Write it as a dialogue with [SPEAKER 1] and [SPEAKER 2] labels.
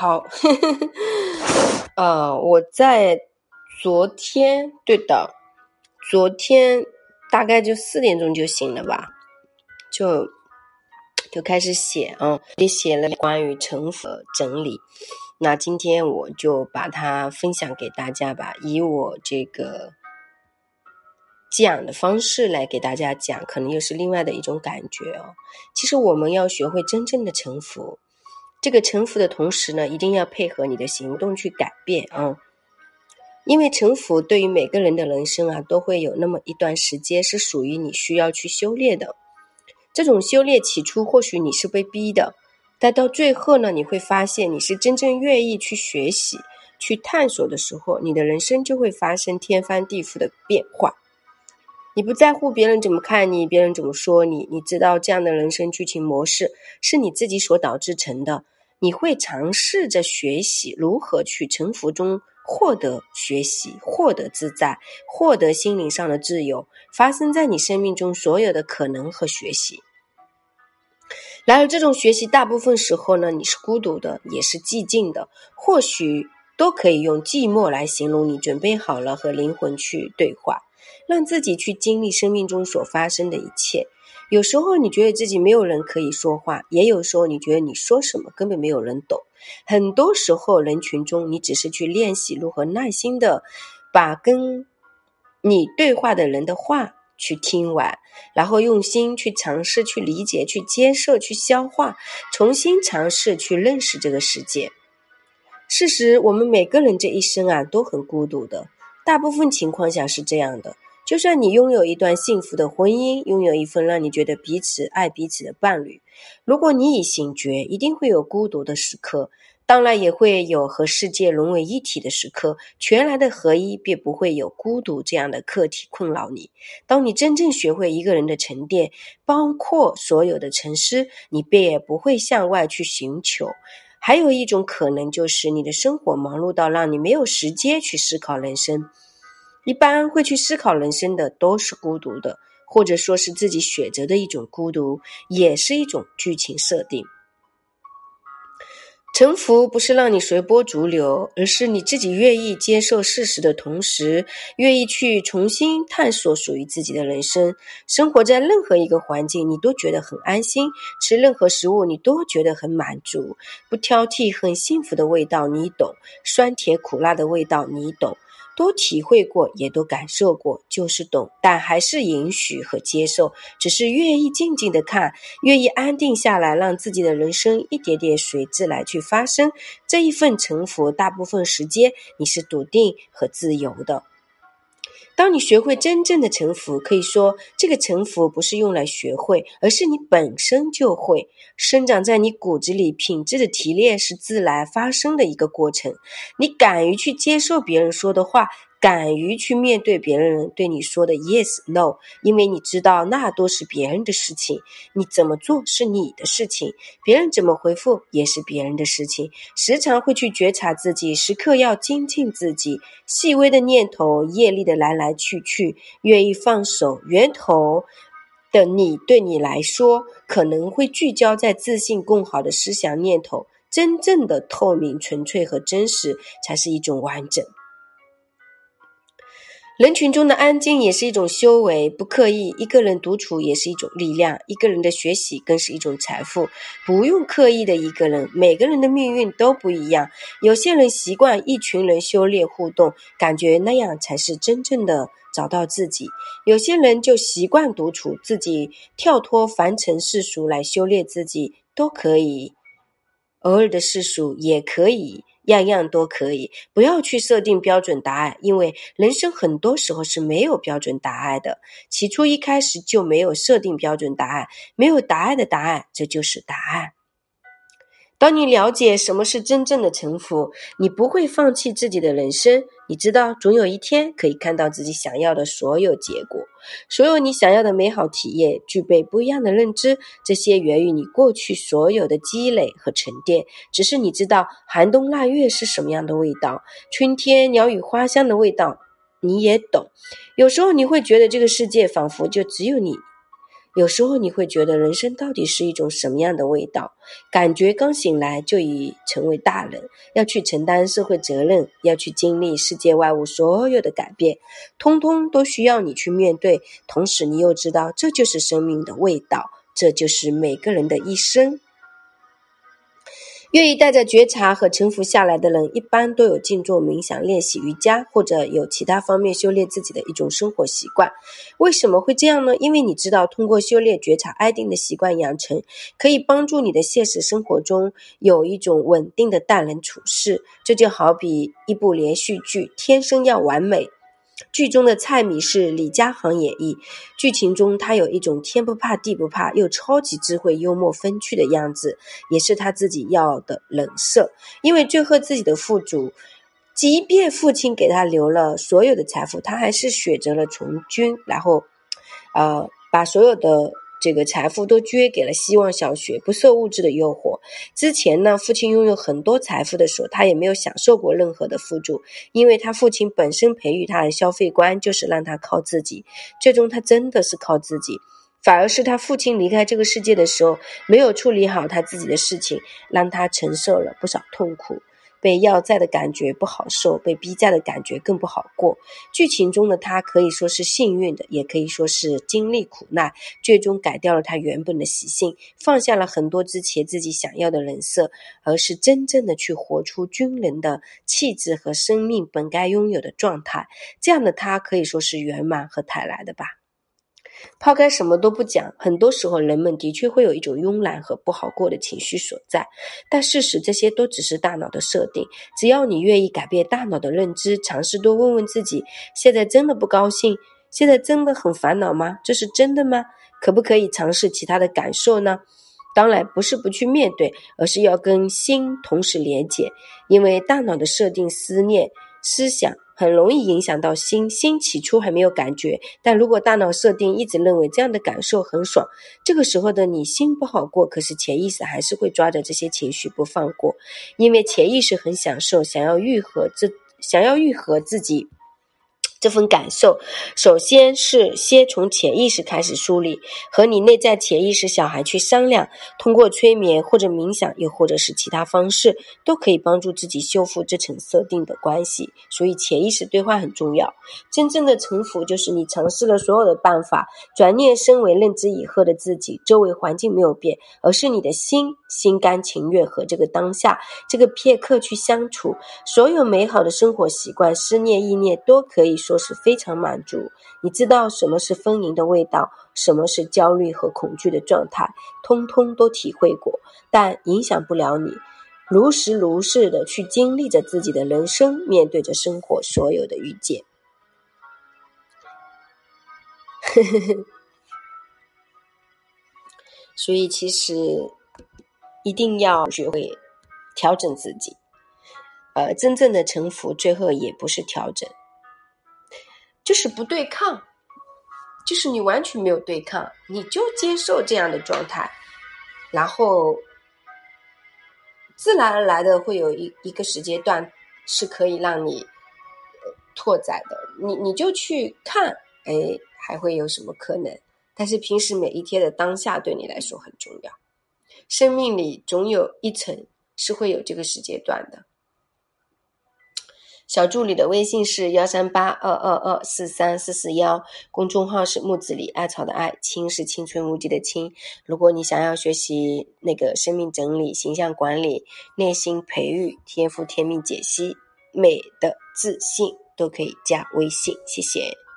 [SPEAKER 1] 好，呃，我在昨天，对的，昨天大概就四点钟就醒了吧，就就开始写啊，也写了关于成佛整理。那今天我就把它分享给大家吧，以我这个讲的方式来给大家讲，可能又是另外的一种感觉哦。其实我们要学会真正的成服。这个臣服的同时呢，一定要配合你的行动去改变啊！因为臣服对于每个人的人生啊，都会有那么一段时间是属于你需要去修炼的。这种修炼起初或许你是被逼的，但到最后呢，你会发现你是真正愿意去学习、去探索的时候，你的人生就会发生天翻地覆的变化。你不在乎别人怎么看你，别人怎么说你，你知道这样的人生剧情模式是你自己所导致成的。你会尝试着学习如何去沉浮中获得学习，获得自在，获得心灵上的自由，发生在你生命中所有的可能和学习。然而，这种学习大部分时候呢，你是孤独的，也是寂静的，或许都可以用寂寞来形容。你准备好了和灵魂去对话。让自己去经历生命中所发生的一切。有时候你觉得自己没有人可以说话，也有时候你觉得你说什么根本没有人懂。很多时候人群中，你只是去练习如何耐心的把跟你对话的人的话去听完，然后用心去尝试去理解、去接受、去消化，重新尝试去认识这个世界。事实，我们每个人这一生啊都很孤独的。大部分情况下是这样的，就算你拥有一段幸福的婚姻，拥有一份让你觉得彼此爱彼此的伴侣，如果你已醒觉，一定会有孤独的时刻，当然也会有和世界融为一体的时刻。全然的合一，便不会有孤独这样的课题困扰你。当你真正学会一个人的沉淀，包括所有的沉思，你便也不会向外去寻求。还有一种可能，就是你的生活忙碌到让你没有时间去思考人生。一般会去思考人生的，都是孤独的，或者说是自己选择的一种孤独，也是一种剧情设定。沉浮不是让你随波逐流，而是你自己愿意接受事实的同时，愿意去重新探索属于自己的人生。生活在任何一个环境，你都觉得很安心；吃任何食物，你都觉得很满足，不挑剔，很幸福的味道，你懂；酸甜苦辣的味道，你懂。都体会过，也都感受过，就是懂，但还是允许和接受，只是愿意静静的看，愿意安定下来，让自己的人生一点点随之来去发生。这一份沉浮，大部分时间你是笃定和自由的。当你学会真正的臣服，可以说这个臣服不是用来学会，而是你本身就会生长在你骨子里。品质的提炼是自然发生的一个过程。你敢于去接受别人说的话。敢于去面对别人对你说的 yes no，因为你知道那都是别人的事情，你怎么做是你的事情，别人怎么回复也是别人的事情。时常会去觉察自己，时刻要精进自己。细微的念头、业力的来来去去，愿意放手，源头的你对你来说可能会聚焦在自信更好的思想念头。真正的透明、纯粹和真实，才是一种完整。人群中的安静也是一种修为，不刻意，一个人独处也是一种力量，一个人的学习更是一种财富。不用刻意的一个人，每个人的命运都不一样。有些人习惯一群人修炼互动，感觉那样才是真正的找到自己；有些人就习惯独处，自己跳脱凡尘世俗来修炼自己，都可以。偶尔的世俗也可以。样样都可以，不要去设定标准答案，因为人生很多时候是没有标准答案的。起初一开始就没有设定标准答案，没有答案的答案，这就是答案。当你了解什么是真正的臣服，你不会放弃自己的人生。你知道，总有一天可以看到自己想要的所有结果，所有你想要的美好体验，具备不一样的认知。这些源于你过去所有的积累和沉淀。只是你知道，寒冬腊月是什么样的味道，春天鸟语花香的味道，你也懂。有时候你会觉得这个世界仿佛就只有你。有时候你会觉得人生到底是一种什么样的味道？感觉刚醒来就已成为大人，要去承担社会责任，要去经历世界外物所有的改变，通通都需要你去面对。同时，你又知道这就是生命的味道，这就是每个人的一生。愿意带着觉察和沉浮下来的人，一般都有静坐、冥想、练习瑜伽，或者有其他方面修炼自己的一种生活习惯。为什么会这样呢？因为你知道，通过修炼觉察、安定的习惯养成，可以帮助你的现实生活中有一种稳定的待人处事。这就好比一部连续剧，天生要完美。剧中的蔡米是李佳航演绎，剧情中他有一种天不怕地不怕又超级智慧、幽默风趣的样子，也是他自己要的人设。因为最后自己的富足，即便父亲给他留了所有的财富，他还是选择了从军，然后，呃，把所有的。这个财富都捐给了希望小学，不受物质的诱惑。之前呢，父亲拥有很多财富的时候，他也没有享受过任何的付助，因为他父亲本身培育他的消费观就是让他靠自己。最终，他真的是靠自己，反而是他父亲离开这个世界的时候，没有处理好他自己的事情，让他承受了不少痛苦。被要债的感觉不好受，被逼债的感觉更不好过。剧情中的他可以说是幸运的，也可以说是经历苦难，最终改掉了他原本的习性，放下了很多之前自己想要的人设，而是真正的去活出军人的气质和生命本该拥有的状态。这样的他可以说是圆满和坦然的吧。抛开什么都不讲，很多时候人们的确会有一种慵懒和不好过的情绪所在，但事实这些都只是大脑的设定。只要你愿意改变大脑的认知，尝试多问问自己：现在真的不高兴？现在真的很烦恼吗？这是真的吗？可不可以尝试其他的感受呢？当然不是不去面对，而是要跟心同时连接，因为大脑的设定、思念、思想。很容易影响到心，心起初还没有感觉，但如果大脑设定一直认为这样的感受很爽，这个时候的你心不好过，可是潜意识还是会抓着这些情绪不放过，因为潜意识很享受，想要愈合这，想要愈合自己。这份感受，首先是先从潜意识开始梳理，和你内在潜意识小孩去商量，通过催眠或者冥想，又或者是其他方式，都可以帮助自己修复这层设定的关系。所以潜意识对话很重要。真正的臣服，就是你尝试了所有的办法，转念身为认知以后的自己，周围环境没有变，而是你的心心甘情愿和这个当下这个片刻去相处，所有美好的生活习惯、思念意念都可以。说是非常满足，你知道什么是丰盈的味道，什么是焦虑和恐惧的状态，通通都体会过，但影响不了你，如实如是的去经历着自己的人生，面对着生活所有的遇见。所以其实一定要学会调整自己，呃，真正的臣服，最后也不是调整。就是不对抗，就是你完全没有对抗，你就接受这样的状态，然后自然而然的会有一一个时间段是可以让你拓展的，你你就去看，哎，还会有什么可能？但是平时每一天的当下对你来说很重要，生命里总有一层是会有这个时间段的。小助理的微信是幺三八二二二四三四四幺，公众号是木子李艾草的艾，青是青春无敌的青。如果你想要学习那个生命整理、形象管理、内心培育、天赋天命解析、美的自信，都可以加微信，谢谢。